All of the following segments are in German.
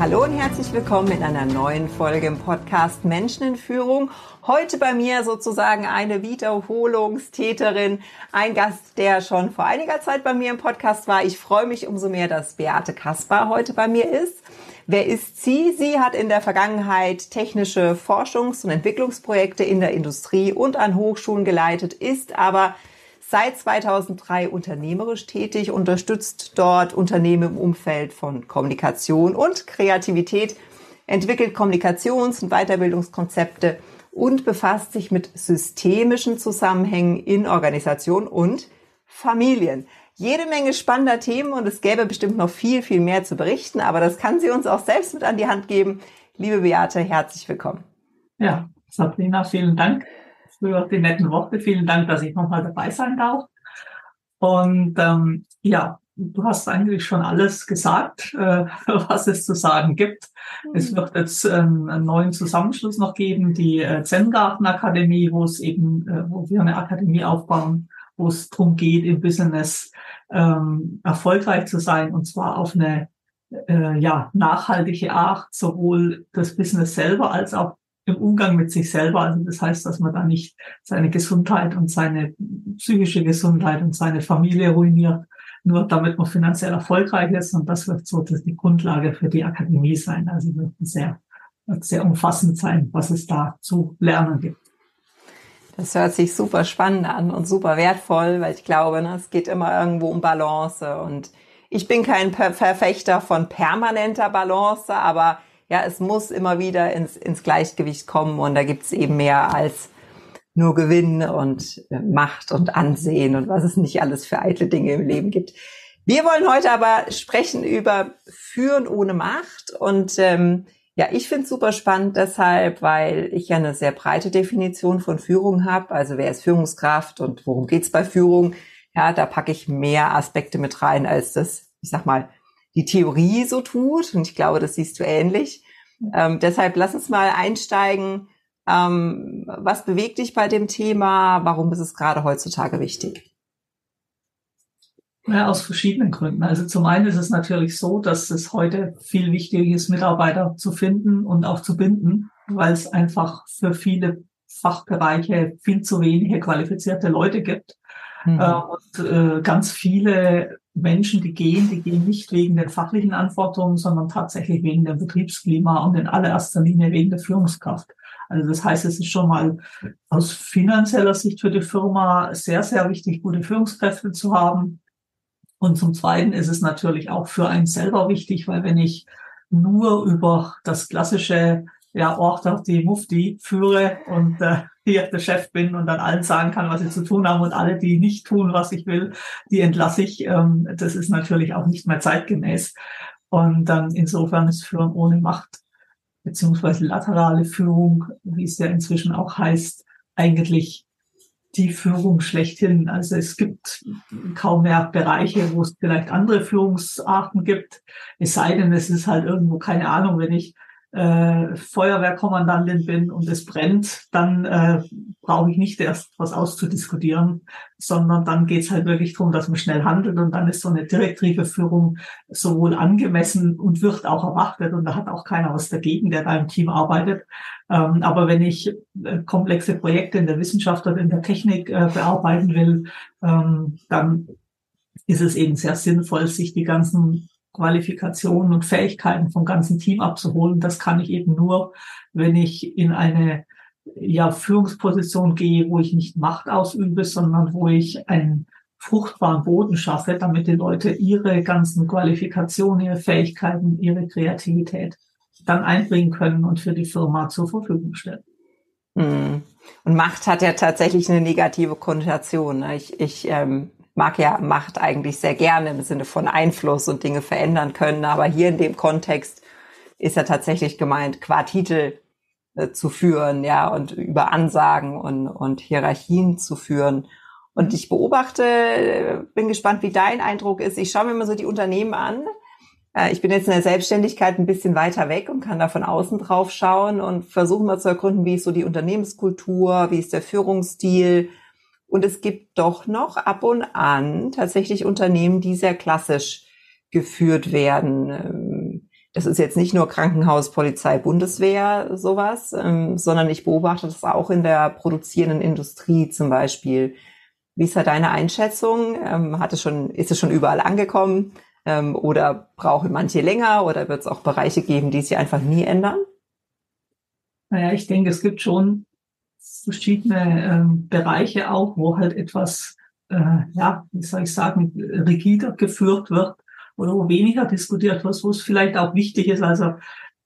Hallo und herzlich willkommen in einer neuen Folge im Podcast Menschen in Führung. Heute bei mir sozusagen eine Wiederholungstäterin, ein Gast, der schon vor einiger Zeit bei mir im Podcast war. Ich freue mich umso mehr, dass Beate Kaspar heute bei mir ist. Wer ist sie? Sie hat in der Vergangenheit technische Forschungs- und Entwicklungsprojekte in der Industrie und an Hochschulen geleitet, ist aber seit 2003 unternehmerisch tätig, unterstützt dort Unternehmen im Umfeld von Kommunikation und Kreativität, entwickelt Kommunikations- und Weiterbildungskonzepte und befasst sich mit systemischen Zusammenhängen in Organisationen und Familien. Jede Menge spannender Themen und es gäbe bestimmt noch viel, viel mehr zu berichten, aber das kann sie uns auch selbst mit an die Hand geben. Liebe Beate, herzlich willkommen. Ja, Sabrina, vielen Dank für die netten Worte. Vielen Dank, dass ich nochmal dabei sein darf. Und ähm, ja, du hast eigentlich schon alles gesagt, äh, was es zu sagen gibt. Mhm. Es wird jetzt ähm, einen neuen Zusammenschluss noch geben, die äh, Zen-Garten Akademie, wo es eben, äh, wo wir eine Akademie aufbauen, wo es darum geht, im Business ähm, erfolgreich zu sein und zwar auf eine äh, ja, nachhaltige Art, sowohl das Business selber als auch im Umgang mit sich selber. Also das heißt, dass man da nicht seine Gesundheit und seine psychische Gesundheit und seine Familie ruiniert, nur damit man finanziell erfolgreich ist. Und das wird so die Grundlage für die Akademie sein. Also wird sehr, wird sehr umfassend sein, was es da zu lernen gibt. Das hört sich super spannend an und super wertvoll, weil ich glaube, ne, es geht immer irgendwo um Balance. Und ich bin kein Verfechter von permanenter Balance, aber ja, es muss immer wieder ins, ins Gleichgewicht kommen und da gibt's eben mehr als nur Gewinn und äh, Macht und Ansehen und was es nicht alles für eitle Dinge im Leben gibt. Wir wollen heute aber sprechen über Führen ohne Macht und ähm, ja, ich finde es super spannend deshalb, weil ich ja eine sehr breite Definition von Führung habe. Also wer ist Führungskraft und worum geht's bei Führung? Ja, da packe ich mehr Aspekte mit rein, als das, ich sag mal, die Theorie so tut. Und ich glaube, das siehst du ähnlich. Ähm, deshalb lass uns mal einsteigen. Ähm, was bewegt dich bei dem Thema? Warum ist es gerade heutzutage wichtig? Ja, aus verschiedenen Gründen. Also zum einen ist es natürlich so, dass es heute viel wichtiger ist, Mitarbeiter zu finden und auch zu binden, weil es einfach für viele Fachbereiche viel zu wenige qualifizierte Leute gibt. Mhm. Und äh, ganz viele Menschen, die gehen, die gehen nicht wegen den fachlichen Anforderungen, sondern tatsächlich wegen dem Betriebsklima und in allererster Linie wegen der Führungskraft. Also das heißt, es ist schon mal aus finanzieller Sicht für die Firma sehr, sehr wichtig, gute Führungskräfte zu haben. Und zum Zweiten ist es natürlich auch für einen selber wichtig, weil wenn ich nur über das klassische ja, Order die Mufti führe und äh, der Chef bin und dann allen sagen kann, was sie zu tun haben und alle, die nicht tun, was ich will, die entlasse ich. Das ist natürlich auch nicht mehr zeitgemäß. Und dann insofern ist Führung ohne Macht beziehungsweise laterale Führung, wie es ja inzwischen auch heißt, eigentlich die Führung schlechthin. Also es gibt kaum mehr Bereiche, wo es vielleicht andere Führungsarten gibt. Es sei denn, es ist halt irgendwo keine Ahnung, wenn ich äh, Feuerwehrkommandantin bin und es brennt, dann äh, brauche ich nicht erst was auszudiskutieren, sondern dann geht's halt wirklich darum, dass man schnell handelt und dann ist so eine direktive Führung sowohl angemessen und wird auch erwartet und da hat auch keiner was dagegen, der da im Team arbeitet. Ähm, aber wenn ich äh, komplexe Projekte in der Wissenschaft oder in der Technik äh, bearbeiten will, ähm, dann ist es eben sehr sinnvoll, sich die ganzen Qualifikationen und Fähigkeiten vom ganzen Team abzuholen. Das kann ich eben nur, wenn ich in eine ja, Führungsposition gehe, wo ich nicht Macht ausübe, sondern wo ich einen fruchtbaren Boden schaffe, damit die Leute ihre ganzen Qualifikationen, ihre Fähigkeiten, ihre Kreativität dann einbringen können und für die Firma zur Verfügung stellen. Hm. Und Macht hat ja tatsächlich eine negative Konnotation. Ne? Ich, ich ähm, mag ja Macht eigentlich sehr gerne im Sinne von Einfluss und Dinge verändern können. Aber hier in dem Kontext ist ja tatsächlich gemeint, qua Titel äh, zu führen, ja, und über Ansagen und, und Hierarchien zu führen. Und ich beobachte, bin gespannt, wie dein Eindruck ist. Ich schaue mir immer so die Unternehmen an. Äh, ich bin jetzt in der Selbstständigkeit ein bisschen weiter weg und kann da von außen drauf schauen und versuche mal zu ergründen, wie ist so die Unternehmenskultur, wie ist der Führungsstil. Und es gibt doch noch ab und an tatsächlich Unternehmen, die sehr klassisch geführt werden. Ähm, das ist jetzt nicht nur Krankenhaus, Polizei, Bundeswehr, sowas, ähm, sondern ich beobachte das auch in der produzierenden Industrie zum Beispiel. Wie ist da deine Einschätzung? Ähm, hat es schon, ist es schon überall angekommen? Oder brauchen manche länger? Oder wird es auch Bereiche geben, die sich einfach nie ändern? Naja, ich denke, es gibt schon verschiedene ähm, Bereiche auch, wo halt etwas, äh, ja, wie soll ich sagen, rigider geführt wird oder wo weniger diskutiert wird, wo es vielleicht auch wichtig ist. Also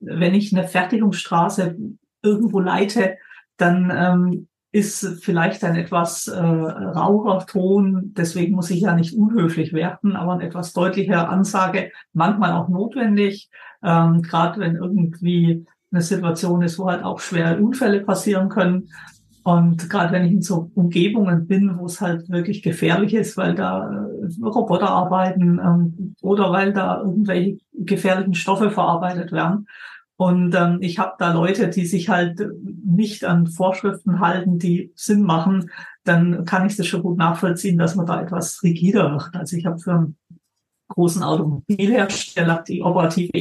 wenn ich eine Fertigungsstraße irgendwo leite, dann ähm, ist vielleicht ein etwas äh, rauer Ton, deswegen muss ich ja nicht unhöflich werden, aber eine etwas deutlichere Ansage, manchmal auch notwendig, ähm, gerade wenn irgendwie eine Situation ist, wo halt auch schwere Unfälle passieren können. Und gerade wenn ich in so Umgebungen bin, wo es halt wirklich gefährlich ist, weil da äh, Roboter arbeiten ähm, oder weil da irgendwelche gefährlichen Stoffe verarbeitet werden, und ähm, ich habe da Leute, die sich halt nicht an Vorschriften halten, die Sinn machen, dann kann ich das schon gut nachvollziehen, dass man da etwas rigider wird. Also ich habe für einen großen Automobilhersteller die operative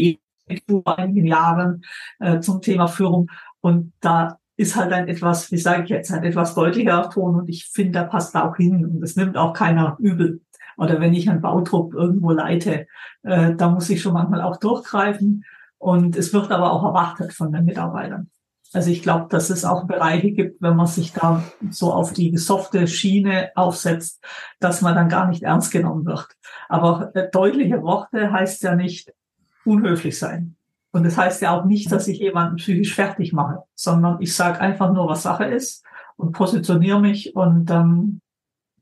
vor einigen Jahren äh, zum Thema Führung. Und da ist halt ein etwas, wie sage ich jetzt, ein etwas deutlicher Ton und ich finde, der passt da auch hin und das nimmt auch keiner übel. Oder wenn ich einen Bautrupp irgendwo leite, äh, da muss ich schon manchmal auch durchgreifen. Und es wird aber auch erwartet von den Mitarbeitern. Also ich glaube, dass es auch Bereiche gibt, wenn man sich da so auf die softe Schiene aufsetzt, dass man dann gar nicht ernst genommen wird. Aber äh, deutliche Worte heißt ja nicht unhöflich sein. Und das heißt ja auch nicht, dass ich jemanden psychisch fertig mache, sondern ich sage einfach nur, was Sache ist und positioniere mich und ähm,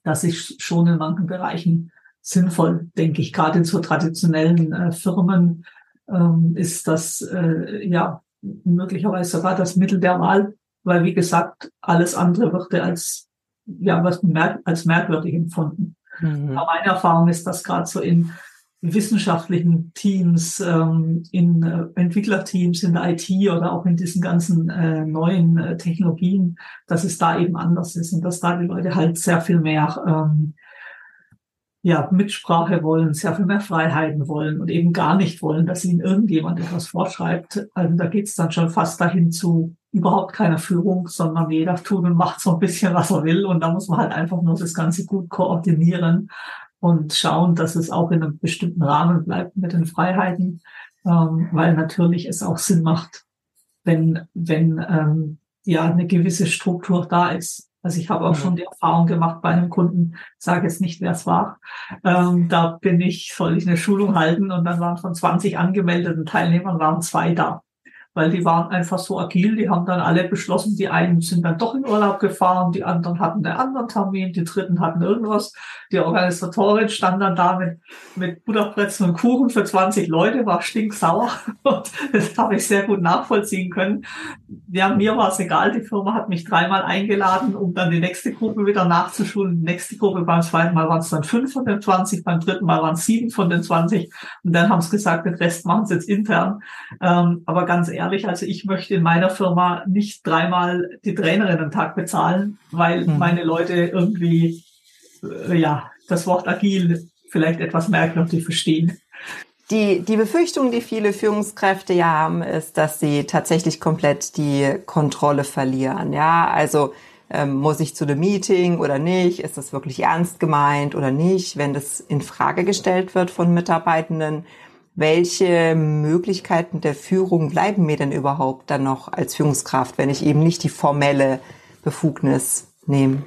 das ist schon in manchen Bereichen sinnvoll, denke ich, gerade in so traditionellen äh, Firmen, ähm, ist das äh, ja möglicherweise sogar das Mittel der Wahl, weil wie gesagt, alles andere wird als ja was merk als merkwürdig empfunden. Mhm. Aber meine Erfahrung ist, dass gerade so in wissenschaftlichen Teams, ähm, in äh, Entwicklerteams, in der IT oder auch in diesen ganzen äh, neuen äh, Technologien, dass es da eben anders ist und dass da die Leute halt sehr viel mehr ähm, ja, Mitsprache wollen, sehr viel mehr Freiheiten wollen und eben gar nicht wollen, dass ihnen irgendjemand etwas vorschreibt. Also da geht's dann schon fast dahin zu überhaupt keiner Führung, sondern jeder tut und macht so ein bisschen, was er will. Und da muss man halt einfach nur das Ganze gut koordinieren und schauen, dass es auch in einem bestimmten Rahmen bleibt mit den Freiheiten, ähm, weil natürlich es auch Sinn macht, wenn, wenn ähm, ja eine gewisse Struktur da ist. Also ich habe auch schon die Erfahrung gemacht bei einem Kunden, sage jetzt nicht, wer es war. Ähm, da bin ich, soll ich eine Schulung halten und dann waren von 20 angemeldeten Teilnehmern waren zwei da weil die waren einfach so agil, die haben dann alle beschlossen, die einen sind dann doch in Urlaub gefahren, die anderen hatten einen anderen Termin, die dritten hatten irgendwas. Die Organisatorin stand dann da mit, mit Butterbrezen und Kuchen für 20 Leute, war stinksauer und das habe ich sehr gut nachvollziehen können. Ja, mir war es egal, die Firma hat mich dreimal eingeladen, um dann die nächste Gruppe wieder nachzuschulen. Die nächste Gruppe beim zweiten Mal waren es dann fünf von den 20, beim dritten Mal waren es sieben von den 20 und dann haben sie gesagt, den Rest machen sie jetzt intern. Ähm, aber ganz ehrlich, also ich möchte in meiner Firma nicht dreimal die Trainerin am Tag bezahlen, weil mhm. meine Leute irgendwie, äh, ja, das Wort agil vielleicht etwas merkwürdig verstehen. Die, die Befürchtung, die viele Führungskräfte ja haben, ist, dass sie tatsächlich komplett die Kontrolle verlieren. Ja, also ähm, muss ich zu dem Meeting oder nicht? Ist das wirklich ernst gemeint oder nicht? Wenn das in Frage gestellt wird von Mitarbeitenden, welche Möglichkeiten der Führung bleiben mir denn überhaupt dann noch als Führungskraft, wenn ich eben nicht die formelle Befugnis nehme?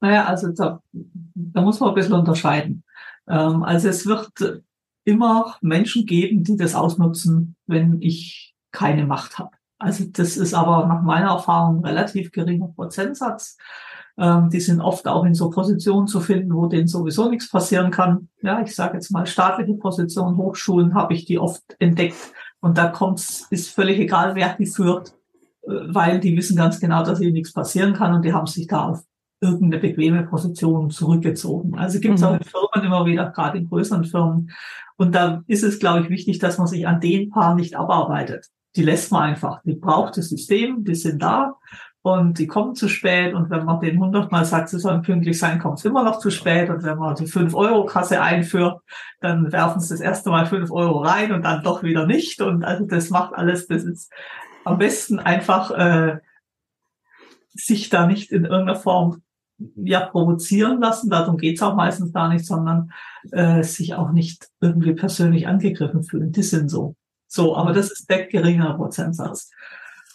Naja, also da, da muss man ein bisschen unterscheiden. Ähm, also es wird immer Menschen geben, die das ausnutzen, wenn ich keine Macht habe. Also das ist aber nach meiner Erfahrung ein relativ geringer Prozentsatz. Ähm, die sind oft auch in so Positionen zu finden, wo denen sowieso nichts passieren kann. Ja, ich sage jetzt mal staatliche Positionen, Hochschulen habe ich die oft entdeckt. Und da kommt's, ist völlig egal, wer die führt. weil die wissen ganz genau, dass ihnen nichts passieren kann und die haben sich da auf irgendeine bequeme Position zurückgezogen. Also gibt es mhm. auch in Firmen immer wieder, gerade in größeren Firmen. Und da ist es, glaube ich, wichtig, dass man sich an den Paar nicht abarbeitet. Die lässt man einfach. Die braucht das System, die sind da und die kommen zu spät. Und wenn man den hundertmal sagt, sie sollen pünktlich sein, kommt es immer noch zu spät. Und wenn man die 5-Euro-Kasse einführt, dann werfen sie das erste Mal 5 Euro rein und dann doch wieder nicht. Und also das macht alles, das ist am besten einfach äh, sich da nicht in irgendeiner Form ja provozieren lassen, darum geht's auch meistens gar nicht, sondern äh, sich auch nicht irgendwie persönlich angegriffen fühlen. Die sind so. So, aber das ist der geringere Prozentsatz.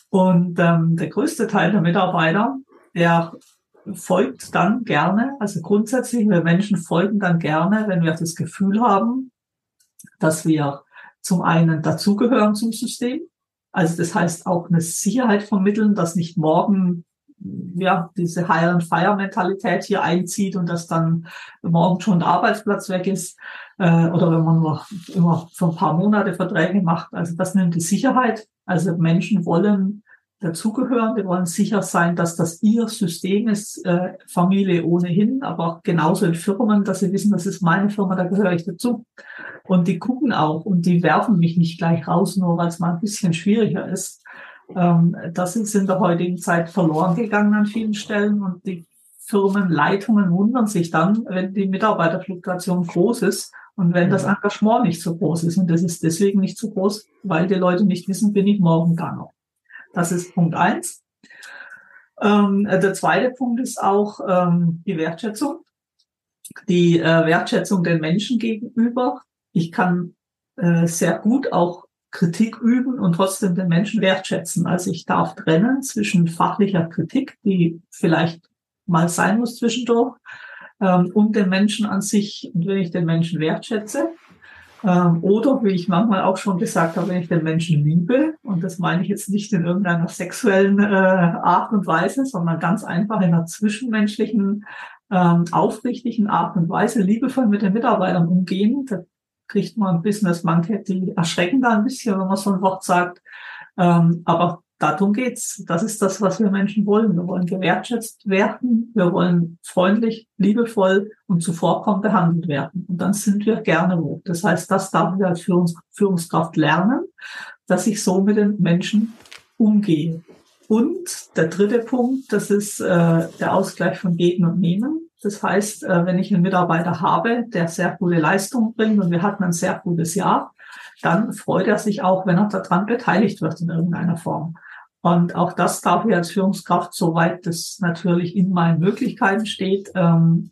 Und ähm, der größte Teil der Mitarbeiter, der folgt dann gerne, also grundsätzlich, wir Menschen folgen dann gerne, wenn wir das Gefühl haben, dass wir zum einen dazugehören zum System. Also das heißt auch eine Sicherheit vermitteln, dass nicht morgen ja, diese Hire-and-Fire-Mentalität hier einzieht und dass dann morgen schon der Arbeitsplatz weg ist äh, oder wenn man nur immer für ein paar Monate Verträge macht. Also das nimmt die Sicherheit. Also Menschen wollen dazugehören, die wollen sicher sein, dass das ihr System ist, äh, Familie ohnehin, aber genauso in Firmen, dass sie wissen, das ist meine Firma, da gehöre ich dazu. Und die gucken auch und die werfen mich nicht gleich raus, nur weil es mal ein bisschen schwieriger ist. Ähm, das ist in der heutigen Zeit verloren gegangen an vielen Stellen und die Firmenleitungen wundern sich dann, wenn die Mitarbeiterfluktuation groß ist und wenn das Engagement nicht so groß ist. Und das ist deswegen nicht so groß, weil die Leute nicht wissen, bin ich morgen da noch. Das ist Punkt eins. Ähm, der zweite Punkt ist auch ähm, die Wertschätzung. Die äh, Wertschätzung den Menschen gegenüber. Ich kann äh, sehr gut auch Kritik üben und trotzdem den Menschen wertschätzen. Also ich darf trennen zwischen fachlicher Kritik, die vielleicht mal sein muss zwischendurch, ähm, und den Menschen an sich. Und wenn ich den Menschen wertschätze, ähm, oder wie ich manchmal auch schon gesagt habe, wenn ich den Menschen liebe, und das meine ich jetzt nicht in irgendeiner sexuellen äh, Art und Weise, sondern ganz einfach in einer zwischenmenschlichen, ähm, aufrichtigen Art und Weise liebevoll mit den Mitarbeitern umgehen, kriegt man ein Business manche, die erschrecken da ein bisschen, wenn man so ein Wort sagt. Ähm, aber darum geht's. Das ist das, was wir Menschen wollen. Wir wollen gewertschätzt werden. Wir wollen freundlich, liebevoll und zuvorkommend behandelt werden. Und dann sind wir gerne wo. Das heißt, das darf ich als Führungs Führungskraft lernen, dass ich so mit den Menschen umgehe. Und der dritte Punkt, das ist äh, der Ausgleich von Geben und Nehmen. Das heißt, äh, wenn ich einen Mitarbeiter habe, der sehr gute Leistung bringt und wir hatten ein sehr gutes Jahr, dann freut er sich auch, wenn er daran beteiligt wird in irgendeiner Form. Und auch das darf ich als Führungskraft, soweit das natürlich in meinen Möglichkeiten steht, ähm,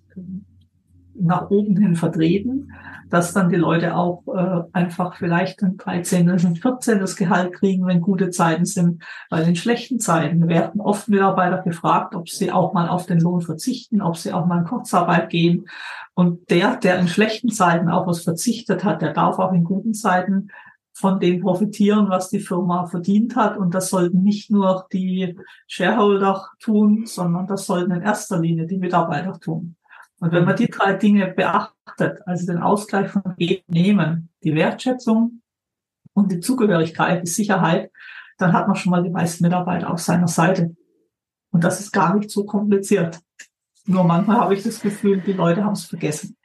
nach oben hin vertreten dass dann die Leute auch äh, einfach vielleicht ein 13. ein 14. Gehalt kriegen, wenn gute Zeiten sind. Weil in schlechten Zeiten werden oft Mitarbeiter gefragt, ob sie auch mal auf den Lohn verzichten, ob sie auch mal in Kurzarbeit gehen. Und der, der in schlechten Zeiten auch was verzichtet hat, der darf auch in guten Zeiten von dem profitieren, was die Firma verdient hat. Und das sollten nicht nur die Shareholder tun, sondern das sollten in erster Linie die Mitarbeiter tun. Und wenn man die drei Dinge beachtet, also den Ausgleich von Geben, Nehmen, die Wertschätzung und die Zugehörigkeit, die Sicherheit, dann hat man schon mal die meisten Mitarbeiter auf seiner Seite. Und das ist gar nicht so kompliziert. Nur manchmal habe ich das Gefühl, die Leute haben es vergessen.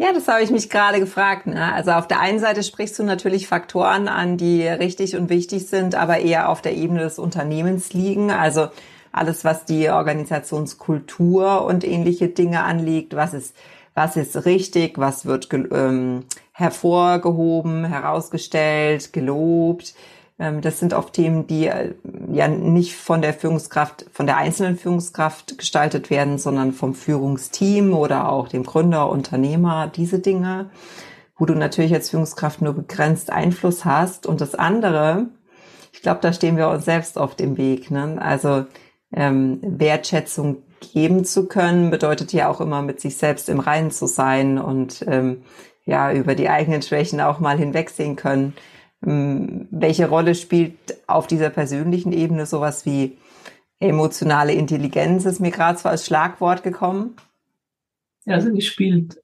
Ja, das habe ich mich gerade gefragt. Ne? Also auf der einen Seite sprichst du natürlich Faktoren an, die richtig und wichtig sind, aber eher auf der Ebene des Unternehmens liegen. Also alles, was die Organisationskultur und ähnliche Dinge anliegt, was ist, was ist richtig, was wird ähm, hervorgehoben, herausgestellt, gelobt. Ähm, das sind oft Themen, die äh, ja nicht von der Führungskraft, von der einzelnen Führungskraft gestaltet werden, sondern vom Führungsteam oder auch dem Gründer, Unternehmer, diese Dinge, wo du natürlich als Führungskraft nur begrenzt Einfluss hast. Und das andere, ich glaube, da stehen wir uns selbst auf dem Weg. Ne? Also ähm, Wertschätzung geben zu können, bedeutet ja auch immer mit sich selbst im Reinen zu sein und ähm, ja über die eigenen Schwächen auch mal hinwegsehen können. Ähm, welche Rolle spielt auf dieser persönlichen Ebene sowas wie emotionale Intelligenz? Ist mir gerade so als Schlagwort gekommen. Also die spielt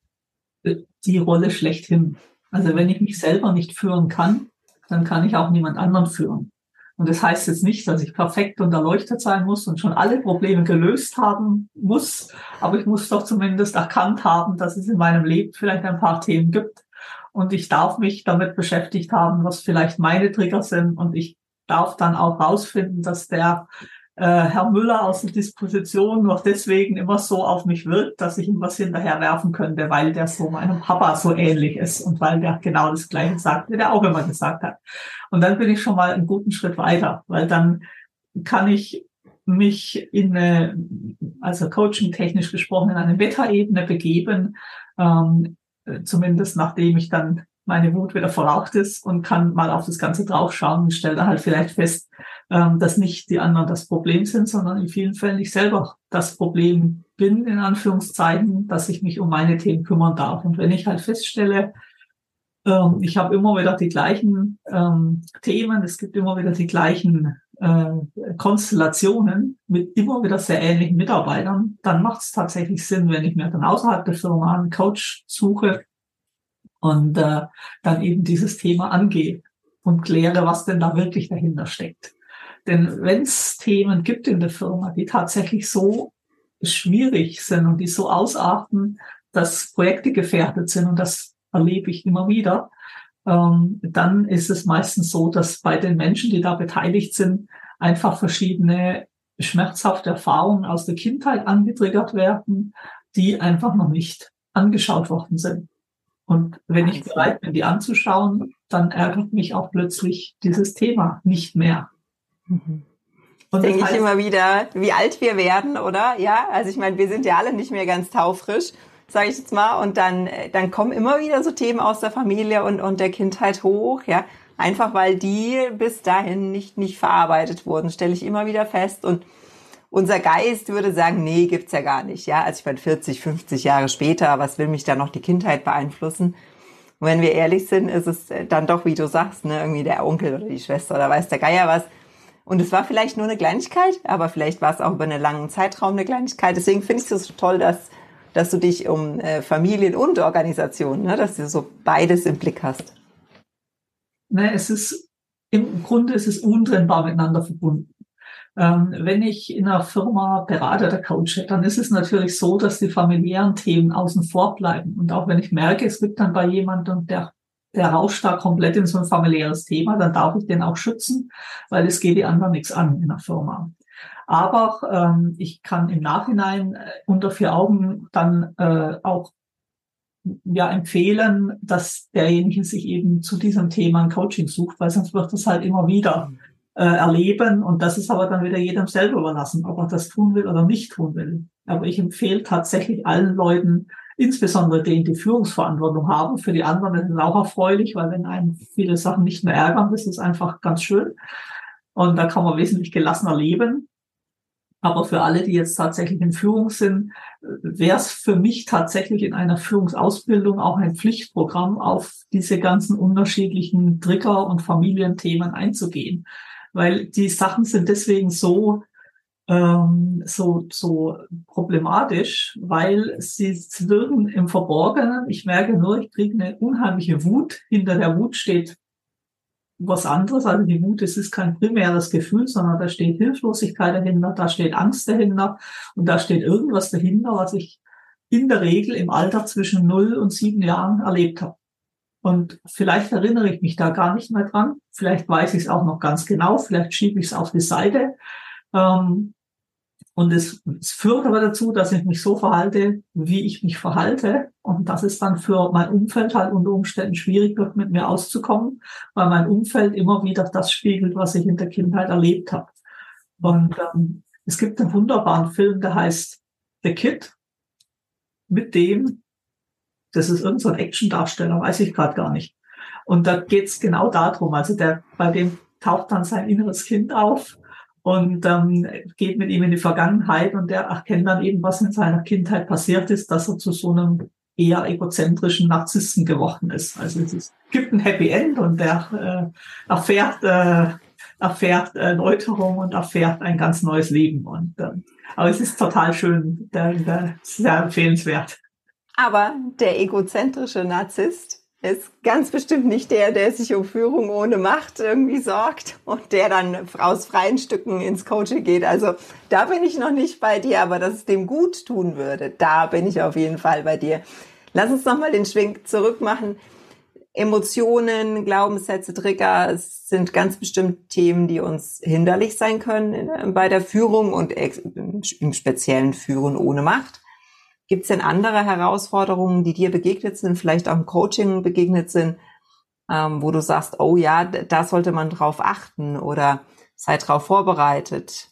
äh, die Rolle schlechthin. Also wenn ich mich selber nicht führen kann, dann kann ich auch niemand anderen führen. Und das heißt jetzt nicht, dass ich perfekt und erleuchtet sein muss und schon alle Probleme gelöst haben muss, aber ich muss doch zumindest erkannt haben, dass es in meinem Leben vielleicht ein paar Themen gibt. Und ich darf mich damit beschäftigt haben, was vielleicht meine Trigger sind. Und ich darf dann auch rausfinden, dass der äh, Herr Müller aus der Disposition nur deswegen immer so auf mich wirkt, dass ich ihm was hinterher werfen könnte, weil der so meinem Papa so ähnlich ist und weil der genau das Gleiche sagt, wie der auch immer gesagt hat. Und dann bin ich schon mal einen guten Schritt weiter, weil dann kann ich mich in eine, also coaching technisch gesprochen, in eine Beta-Ebene begeben, ähm, zumindest nachdem ich dann meine Wut wieder verraucht ist und kann mal auf das Ganze draufschauen und stelle dann halt vielleicht fest, ähm, dass nicht die anderen das Problem sind, sondern in vielen Fällen ich selber das Problem bin, in Anführungszeichen, dass ich mich um meine Themen kümmern darf. Und wenn ich halt feststelle, ähm, ich habe immer wieder die gleichen ähm, Themen, es gibt immer wieder die gleichen äh, Konstellationen mit immer wieder sehr ähnlichen Mitarbeitern, dann macht es tatsächlich Sinn, wenn ich mir dann außerhalb der Firma einen Coach suche und äh, dann eben dieses Thema angehe und kläre, was denn da wirklich dahinter steckt. Denn wenn es Themen gibt in der Firma, die tatsächlich so schwierig sind und die so ausarten, dass Projekte gefährdet sind, und das erlebe ich immer wieder, ähm, dann ist es meistens so, dass bei den Menschen, die da beteiligt sind, einfach verschiedene schmerzhafte Erfahrungen aus der Kindheit angetriggert werden, die einfach noch nicht angeschaut worden sind. Und wenn ich bereit bin, die anzuschauen, dann ärgert mich auch plötzlich dieses Thema nicht mehr. Mhm. Und denke ich immer wieder, wie alt wir werden, oder? Ja, also ich meine, wir sind ja alle nicht mehr ganz taufrisch, sage ich jetzt mal. Und dann, äh, dann kommen immer wieder so Themen aus der Familie und, und der Kindheit hoch, ja. Einfach weil die bis dahin nicht, nicht verarbeitet wurden, stelle ich immer wieder fest. Und unser Geist würde sagen, nee, gibt's ja gar nicht. Ja, also ich meine, 40, 50 Jahre später, was will mich da noch die Kindheit beeinflussen? Und wenn wir ehrlich sind, ist es äh, dann doch, wie du sagst, ne, irgendwie der Onkel oder die Schwester oder weiß der Geier was, und es war vielleicht nur eine Kleinigkeit, aber vielleicht war es auch über einen langen Zeitraum eine Kleinigkeit. Deswegen finde ich es so toll, dass, dass du dich um äh, Familien und Organisationen, ne, dass du so beides im Blick hast. Ne, es ist, im Grunde ist es untrennbar miteinander verbunden. Ähm, wenn ich in einer Firma Berater oder Coach dann ist es natürlich so, dass die familiären Themen außen vor bleiben. Und auch wenn ich merke, es gibt dann bei jemandem, der der rauscht da komplett in so ein familiäres Thema, dann darf ich den auch schützen, weil es geht die anderen nichts an in der Firma. Aber ähm, ich kann im Nachhinein äh, unter vier Augen dann äh, auch ja empfehlen, dass derjenige sich eben zu diesem Thema ein Coaching sucht, weil sonst wird es halt immer wieder äh, erleben und das ist aber dann wieder jedem selber überlassen, ob er das tun will oder nicht tun will. Aber ich empfehle tatsächlich allen Leuten, insbesondere denen, die Führungsverantwortung haben. Für die anderen ist es auch erfreulich, weil wenn einen viele Sachen nicht mehr ärgern, das ist einfach ganz schön. Und da kann man wesentlich gelassener leben. Aber für alle, die jetzt tatsächlich in Führung sind, wäre es für mich tatsächlich in einer Führungsausbildung auch ein Pflichtprogramm, auf diese ganzen unterschiedlichen Trigger- und Familienthemen einzugehen. Weil die Sachen sind deswegen so ähm, so, so problematisch, weil sie wirken im Verborgenen. Ich merke nur, ich kriege eine unheimliche Wut. Hinter der Wut steht was anderes. Also die Wut, es ist kein primäres Gefühl, sondern da steht Hilflosigkeit dahinter, da steht Angst dahinter und da steht irgendwas dahinter, was ich in der Regel im Alter zwischen null und sieben Jahren erlebt habe. Und vielleicht erinnere ich mich da gar nicht mehr dran. Vielleicht weiß ich es auch noch ganz genau. Vielleicht schiebe ich es auf die Seite. Ähm, und es, es führt aber dazu, dass ich mich so verhalte, wie ich mich verhalte. Und dass es dann für mein Umfeld halt unter Umständen schwierig wird, mit mir auszukommen, weil mein Umfeld immer wieder das spiegelt, was ich in der Kindheit erlebt habe. Und ähm, es gibt einen wunderbaren Film, der heißt The Kid, mit dem, das ist irgendein so Action-Darsteller, weiß ich gerade gar nicht. Und da geht's genau darum. Also der, bei dem taucht dann sein inneres Kind auf und ähm, geht mit ihm in die Vergangenheit und der erkennt dann eben, was in seiner Kindheit passiert ist, dass er zu so einem eher egozentrischen Narzissten geworden ist. Also es gibt ein Happy End und der äh, erfährt, äh, erfährt Erläuterung und erfährt ein ganz neues Leben. Und, äh, aber es ist total schön, der, der, sehr empfehlenswert. Aber der egozentrische Narzisst ist ganz bestimmt nicht der, der sich um Führung ohne Macht irgendwie sorgt und der dann aus freien Stücken ins Coaching geht. Also da bin ich noch nicht bei dir, aber dass es dem gut tun würde, da bin ich auf jeden Fall bei dir. Lass uns nochmal den Schwing zurück machen. Emotionen, Glaubenssätze, Trigger sind ganz bestimmt Themen, die uns hinderlich sein können bei der Führung und im speziellen Führen ohne Macht. Gibt es denn andere Herausforderungen, die dir begegnet sind, vielleicht auch im Coaching begegnet sind, ähm, wo du sagst, oh ja, da sollte man drauf achten oder sei drauf vorbereitet?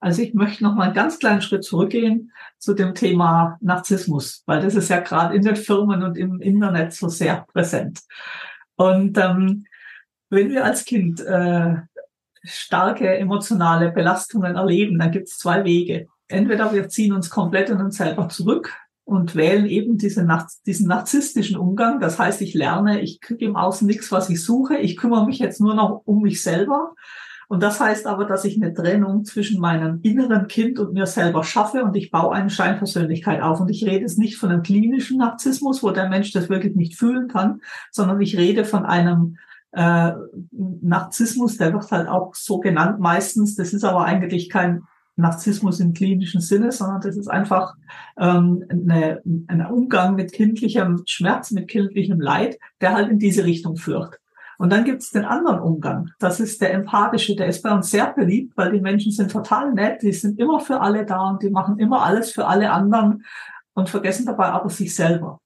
Also ich möchte noch mal einen ganz kleinen Schritt zurückgehen zu dem Thema Narzissmus, weil das ist ja gerade in den Firmen und im Internet so sehr präsent. Und ähm, wenn wir als Kind äh, starke emotionale Belastungen erleben, dann gibt es zwei Wege entweder wir ziehen uns komplett in uns selber zurück und wählen eben diese, diesen narzisstischen Umgang. Das heißt, ich lerne, ich kriege im Außen nichts, was ich suche. Ich kümmere mich jetzt nur noch um mich selber. Und das heißt aber, dass ich eine Trennung zwischen meinem inneren Kind und mir selber schaffe und ich baue eine Scheinpersönlichkeit auf. Und ich rede jetzt nicht von einem klinischen Narzissmus, wo der Mensch das wirklich nicht fühlen kann, sondern ich rede von einem äh, Narzissmus, der wird halt auch so genannt meistens. Das ist aber eigentlich kein Narzissmus im klinischen Sinne, sondern das ist einfach ähm, eine, ein Umgang mit kindlichem Schmerz, mit kindlichem Leid, der halt in diese Richtung führt. Und dann gibt es den anderen Umgang. Das ist der empathische. Der ist bei uns sehr beliebt, weil die Menschen sind total nett. Die sind immer für alle da und die machen immer alles für alle anderen und vergessen dabei aber sich selber.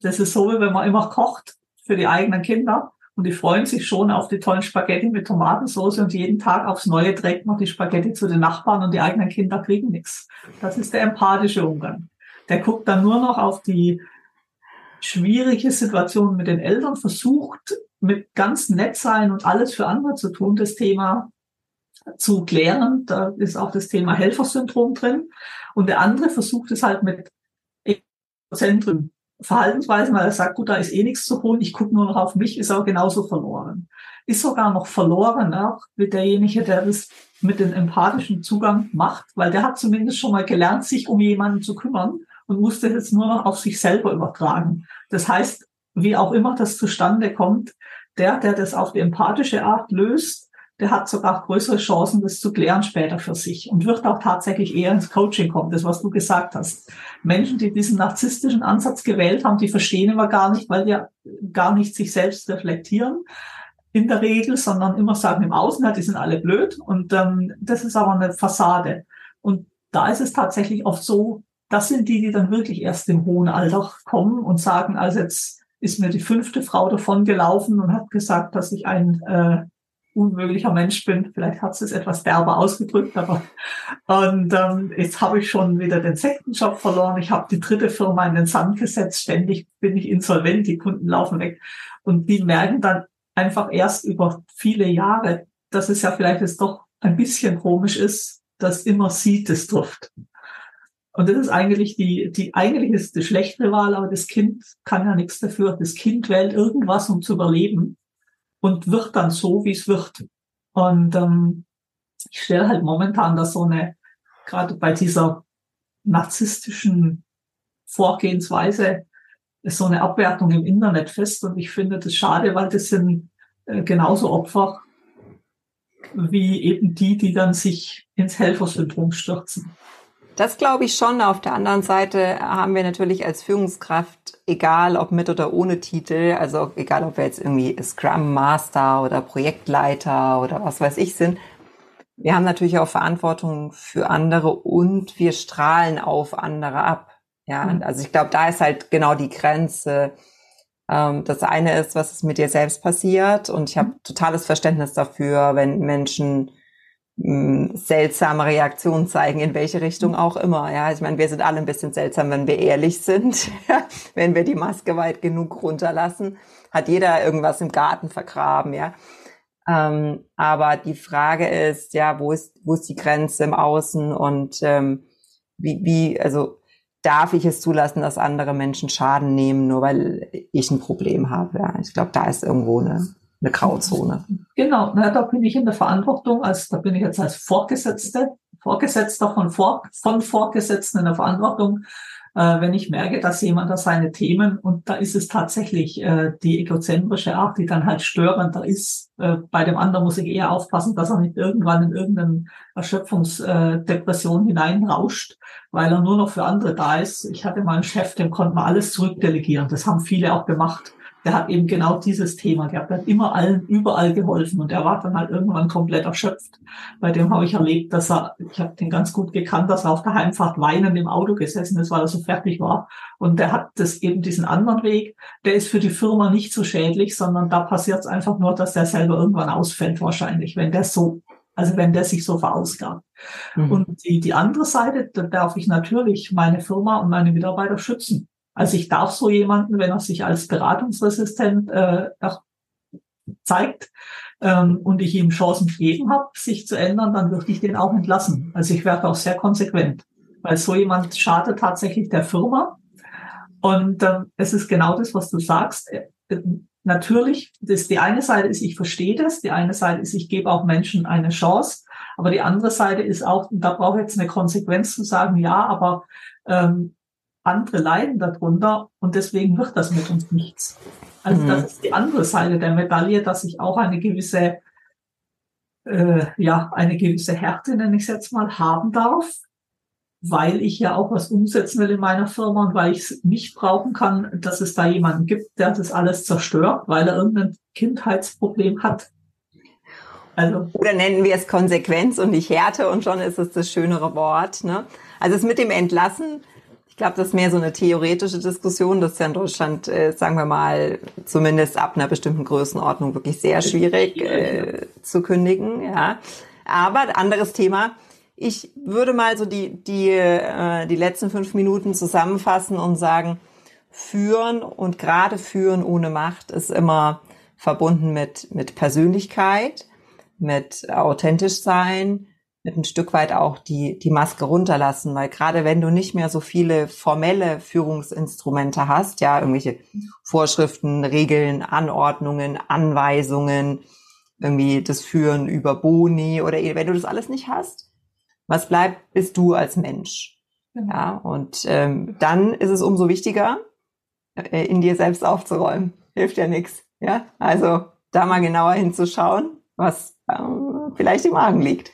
Das ist so, wie wenn man immer kocht für die eigenen Kinder und die freuen sich schon auf die tollen Spaghetti mit Tomatensauce und jeden Tag aufs Neue trägt man die Spaghetti zu den Nachbarn und die eigenen Kinder kriegen nichts. Das ist der empathische Umgang. Der guckt dann nur noch auf die schwierige Situation mit den Eltern, versucht mit ganz nett sein und alles für andere zu tun, das Thema zu klären. Da ist auch das Thema Helfersyndrom drin. Und der andere versucht es halt mit Zentren Verhaltensweisen, weil er sagt, gut, da ist eh nichts zu holen, ich gucke nur noch auf mich, ist auch genauso verloren. Ist sogar noch verloren, auch mit derjenige, der das mit dem empathischen Zugang macht, weil der hat zumindest schon mal gelernt, sich um jemanden zu kümmern und muss das jetzt nur noch auf sich selber übertragen. Das heißt, wie auch immer das zustande kommt, der, der das auf die empathische Art löst, der hat sogar größere Chancen, das zu klären später für sich und wird auch tatsächlich eher ins Coaching kommen, das was du gesagt hast. Menschen, die diesen narzisstischen Ansatz gewählt haben, die verstehen immer gar nicht, weil die gar nicht sich selbst reflektieren in der Regel, sondern immer sagen im Außen, die sind alle blöd und ähm, das ist aber eine Fassade. Und da ist es tatsächlich oft so, das sind die, die dann wirklich erst im hohen Alter kommen und sagen, also jetzt ist mir die fünfte Frau davon gelaufen und hat gesagt, dass ich ein äh, unmöglicher Mensch bin. Vielleicht hat es etwas derber ausgedrückt, aber und ähm, jetzt habe ich schon wieder den Sektenjob verloren. Ich habe die dritte Firma in den Sand gesetzt. Ständig bin ich insolvent. Die Kunden laufen weg und die merken dann einfach erst über viele Jahre, dass es ja vielleicht jetzt doch ein bisschen komisch ist, dass immer sie das trifft. Und das ist eigentlich die, die eigentlich ist die schlechte Wahl, aber das Kind kann ja nichts dafür. Das Kind wählt irgendwas, um zu überleben und wird dann so, wie es wird. Und ähm, ich stelle halt momentan da so eine, gerade bei dieser narzisstischen Vorgehensweise, so eine Abwertung im Internet fest. Und ich finde das schade, weil das sind äh, genauso Opfer wie eben die, die dann sich ins Helfersyndrom stürzen. Das glaube ich schon. Auf der anderen Seite haben wir natürlich als Führungskraft, egal ob mit oder ohne Titel, also egal ob wir jetzt irgendwie Scrum Master oder Projektleiter oder was weiß ich sind, wir haben natürlich auch Verantwortung für andere und wir strahlen auf andere ab. Ja, mhm. also ich glaube, da ist halt genau die Grenze. Ähm, das eine ist, was ist mit dir selbst passiert und ich habe mhm. totales Verständnis dafür, wenn Menschen seltsame Reaktionen zeigen, in welche Richtung auch immer. Ja, ich meine, wir sind alle ein bisschen seltsam, wenn wir ehrlich sind. wenn wir die Maske weit genug runterlassen, hat jeder irgendwas im Garten vergraben, ja. Ähm, aber die Frage ist, ja, wo ist, wo ist die Grenze im Außen und ähm, wie, wie, also darf ich es zulassen, dass andere Menschen Schaden nehmen, nur weil ich ein Problem habe? Ja, ich glaube, da ist irgendwo eine eine Grauzone. Genau, na, da bin ich in der Verantwortung, als da bin ich jetzt als Vorgesetzte, Vorgesetzter von, Vor, von Vorgesetzten in der Verantwortung, äh, wenn ich merke, dass jemand da seine Themen, und da ist es tatsächlich äh, die egozentrische Art, die dann halt störender ist. Äh, bei dem anderen muss ich eher aufpassen, dass er nicht irgendwann in irgendeine Erschöpfungsdepression hineinrauscht, weil er nur noch für andere da ist. Ich hatte mal einen Chef, dem konnte man alles zurückdelegieren. Das haben viele auch gemacht der hat eben genau dieses Thema gehabt. Der hat immer allen überall geholfen und er war dann halt irgendwann komplett erschöpft. Bei dem habe ich erlebt, dass er, ich habe den ganz gut gekannt, dass er auf der Heimfahrt weinend im Auto gesessen ist, weil er so fertig war. Und der hat das eben diesen anderen Weg, der ist für die Firma nicht so schädlich, sondern da passiert es einfach nur, dass der selber irgendwann ausfällt wahrscheinlich, wenn der so also wenn der sich so verausgabt. Mhm. Und die, die andere Seite, da darf ich natürlich meine Firma und meine Mitarbeiter schützen. Also ich darf so jemanden, wenn er sich als beratungsresistent äh, zeigt ähm, und ich ihm Chancen gegeben habe, sich zu ändern, dann würde ich den auch entlassen. Also ich werde auch sehr konsequent, weil so jemand schadet tatsächlich der Firma. Und ähm, es ist genau das, was du sagst. Äh, natürlich, das, die eine Seite ist, ich verstehe das, die eine Seite ist, ich gebe auch Menschen eine Chance, aber die andere Seite ist auch, und da brauche ich jetzt eine Konsequenz zu sagen, ja, aber ähm, andere leiden darunter und deswegen wird das mit uns nichts. Also mhm. das ist die andere Seite der Medaille, dass ich auch eine gewisse, äh, ja, eine gewisse Härte, nenne ich es jetzt mal, haben darf, weil ich ja auch was umsetzen will in meiner Firma und weil ich es nicht brauchen kann, dass es da jemanden gibt, der das alles zerstört, weil er irgendein Kindheitsproblem hat. Also. Oder nennen wir es Konsequenz und nicht Härte und schon ist es das schönere Wort. Ne? Also es mit dem Entlassen ich glaube, das ist mehr so eine theoretische Diskussion. Das ist ja in Deutschland, äh, sagen wir mal, zumindest ab einer bestimmten Größenordnung wirklich sehr schwierig äh, zu kündigen. Ja, aber anderes Thema. Ich würde mal so die die äh, die letzten fünf Minuten zusammenfassen und sagen: Führen und gerade führen ohne Macht ist immer verbunden mit mit Persönlichkeit, mit authentisch sein, mit ein Stück weit auch die, die Maske runterlassen, weil gerade wenn du nicht mehr so viele formelle Führungsinstrumente hast, ja, irgendwelche Vorschriften, Regeln, Anordnungen, Anweisungen, irgendwie das Führen über Boni oder wenn du das alles nicht hast, was bleibt, bist du als Mensch. Genau. Ja, und ähm, dann ist es umso wichtiger, äh, in dir selbst aufzuräumen. Hilft ja nichts. Ja, also da mal genauer hinzuschauen, was äh, vielleicht im Magen liegt.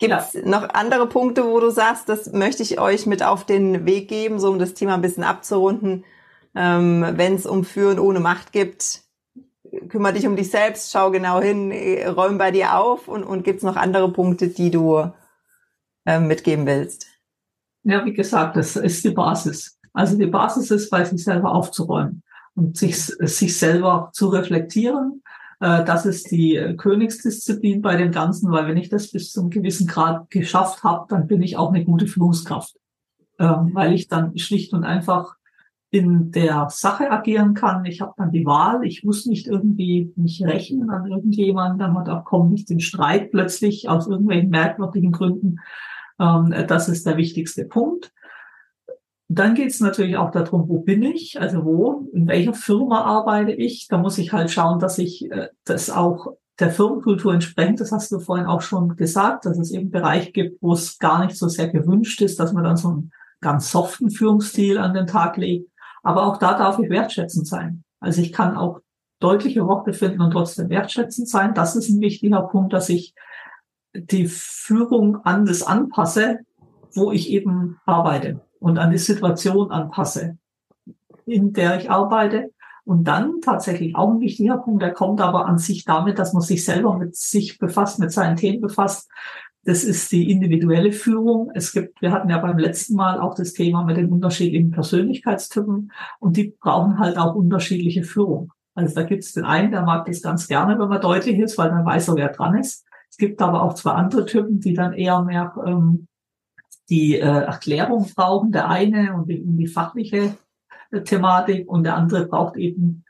Gibt es ja. noch andere Punkte, wo du sagst, das möchte ich euch mit auf den Weg geben, so um das Thema ein bisschen abzurunden? Ähm, Wenn es um Führen ohne Macht gibt, kümmere dich um dich selbst, schau genau hin, räum bei dir auf und, und gibt es noch andere Punkte, die du äh, mitgeben willst? Ja, wie gesagt, das ist die Basis. Also die Basis ist, bei sich selber aufzuräumen und sich, sich selber zu reflektieren äh, das ist die äh, Königsdisziplin bei dem Ganzen, weil wenn ich das bis zum gewissen Grad geschafft habe, dann bin ich auch eine gute Führungskraft, ähm, weil ich dann schlicht und einfach in der Sache agieren kann. Ich habe dann die Wahl. Ich muss nicht irgendwie mich rächen an irgendjemanden. Man da kommt nicht in Streit plötzlich aus irgendwelchen merkwürdigen Gründen. Ähm, das ist der wichtigste Punkt. Dann geht es natürlich auch darum, wo bin ich, also wo, in welcher Firma arbeite ich. Da muss ich halt schauen, dass ich äh, das auch der Firmenkultur entsprechend, das hast du vorhin auch schon gesagt, dass es eben Bereich gibt, wo es gar nicht so sehr gewünscht ist, dass man dann so einen ganz soften Führungsstil an den Tag legt. Aber auch da darf ich wertschätzend sein. Also ich kann auch deutliche Worte finden und trotzdem wertschätzend sein. Das ist ein wichtiger Punkt, dass ich die Führung an das anpasse, wo ich eben arbeite und an die Situation anpasse, in der ich arbeite. Und dann tatsächlich auch ein wichtiger Punkt, der kommt aber an sich damit, dass man sich selber mit sich befasst, mit seinen Themen befasst. Das ist die individuelle Führung. Es gibt, wir hatten ja beim letzten Mal auch das Thema mit den unterschiedlichen Persönlichkeitstypen und die brauchen halt auch unterschiedliche Führung. Also da gibt es den einen, der mag das ganz gerne, wenn man deutlich ist, weil dann weiß er, wer dran ist. Es gibt aber auch zwei andere Typen, die dann eher mehr ähm, die äh, Erklärung brauchen, der eine und die, die fachliche äh, Thematik und der andere braucht eben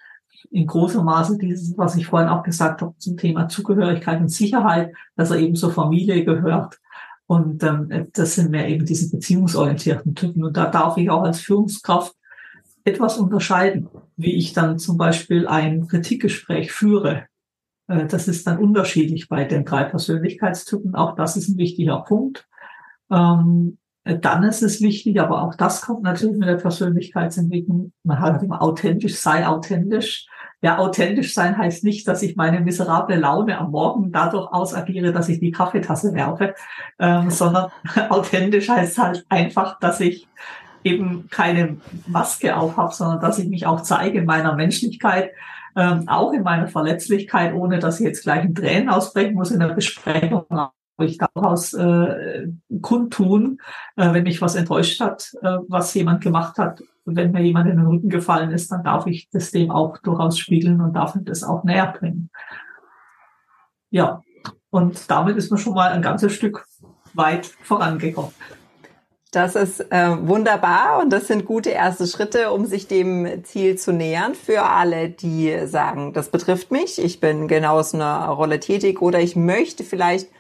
in großem Maße dieses, was ich vorhin auch gesagt habe zum Thema Zugehörigkeit und Sicherheit, dass er eben zur Familie gehört. Und ähm, das sind mehr eben diese beziehungsorientierten Typen. Und da darf ich auch als Führungskraft etwas unterscheiden, wie ich dann zum Beispiel ein Kritikgespräch führe. Äh, das ist dann unterschiedlich bei den drei Persönlichkeitstypen. Auch das ist ein wichtiger Punkt. Ähm, dann ist es wichtig, aber auch das kommt natürlich mit der Persönlichkeitsentwicklung. Man hat immer authentisch, sei authentisch. Ja, authentisch sein heißt nicht, dass ich meine miserable Laune am Morgen dadurch ausagiere, dass ich die Kaffeetasse werfe, ähm, sondern authentisch heißt halt einfach, dass ich eben keine Maske aufhab, sondern dass ich mich auch zeige in meiner Menschlichkeit, ähm, auch in meiner Verletzlichkeit, ohne dass ich jetzt gleich in Tränen ausbrechen muss in der Besprechung, ich daraus äh, kundtun, äh, wenn mich was enttäuscht hat, äh, was jemand gemacht hat. Wenn mir jemand in den Rücken gefallen ist, dann darf ich das dem auch durchaus spiegeln und darf ihm das auch näher bringen. Ja, und damit ist man schon mal ein ganzes Stück weit vorangekommen. Das ist äh, wunderbar und das sind gute erste Schritte, um sich dem Ziel zu nähern. Für alle, die sagen, das betrifft mich, ich bin genau aus einer Rolle tätig oder ich möchte vielleicht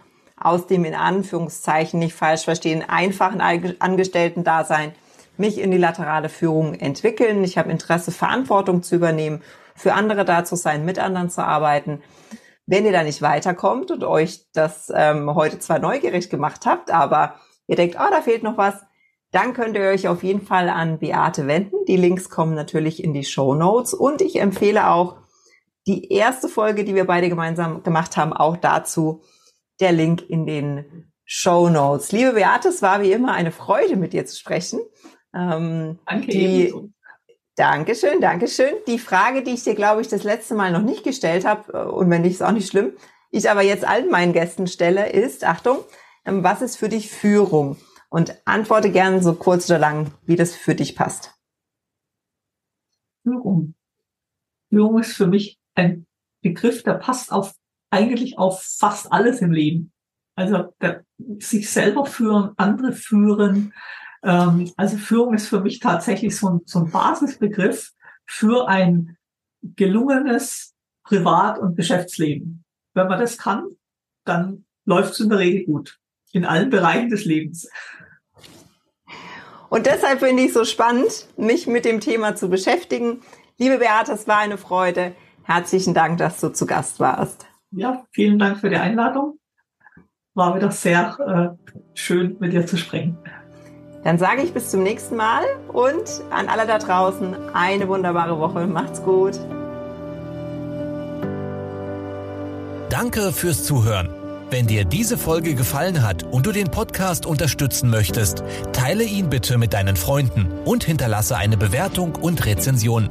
aus dem in Anführungszeichen nicht falsch verstehen, einfachen Angestellten-Dasein mich in die laterale Führung entwickeln. Ich habe Interesse, Verantwortung zu übernehmen, für andere da zu sein, mit anderen zu arbeiten. Wenn ihr da nicht weiterkommt und euch das ähm, heute zwar neugierig gemacht habt, aber ihr denkt, oh, da fehlt noch was, dann könnt ihr euch auf jeden Fall an Beate wenden. Die Links kommen natürlich in die Show Notes und ich empfehle auch die erste Folge, die wir beide gemeinsam gemacht haben, auch dazu der Link in den Show Notes. Liebe Beate, es war wie immer eine Freude, mit dir zu sprechen. Ähm, Danke. Die, Dankeschön, Dankeschön. Die Frage, die ich dir, glaube ich, das letzte Mal noch nicht gestellt habe, äh, und wenn nicht, ist auch nicht schlimm, ich aber jetzt allen meinen Gästen stelle, ist, Achtung, ähm, was ist für dich Führung? Und antworte gerne so kurz oder lang, wie das für dich passt. Führung. Führung ist für mich ein Begriff, der passt auf eigentlich auf fast alles im Leben. Also der, sich selber führen, andere führen. Ähm, also Führung ist für mich tatsächlich so ein, so ein Basisbegriff für ein gelungenes Privat- und Geschäftsleben. Wenn man das kann, dann läuft es in der Regel gut. In allen Bereichen des Lebens. Und deshalb finde ich es so spannend, mich mit dem Thema zu beschäftigen. Liebe Beate, es war eine Freude. Herzlichen Dank, dass du zu Gast warst ja, vielen Dank für die Einladung. War wieder sehr äh, schön, mit dir zu sprechen. Dann sage ich bis zum nächsten Mal und an alle da draußen eine wunderbare Woche. Macht's gut. Danke fürs Zuhören. Wenn dir diese Folge gefallen hat und du den Podcast unterstützen möchtest, teile ihn bitte mit deinen Freunden und hinterlasse eine Bewertung und Rezension.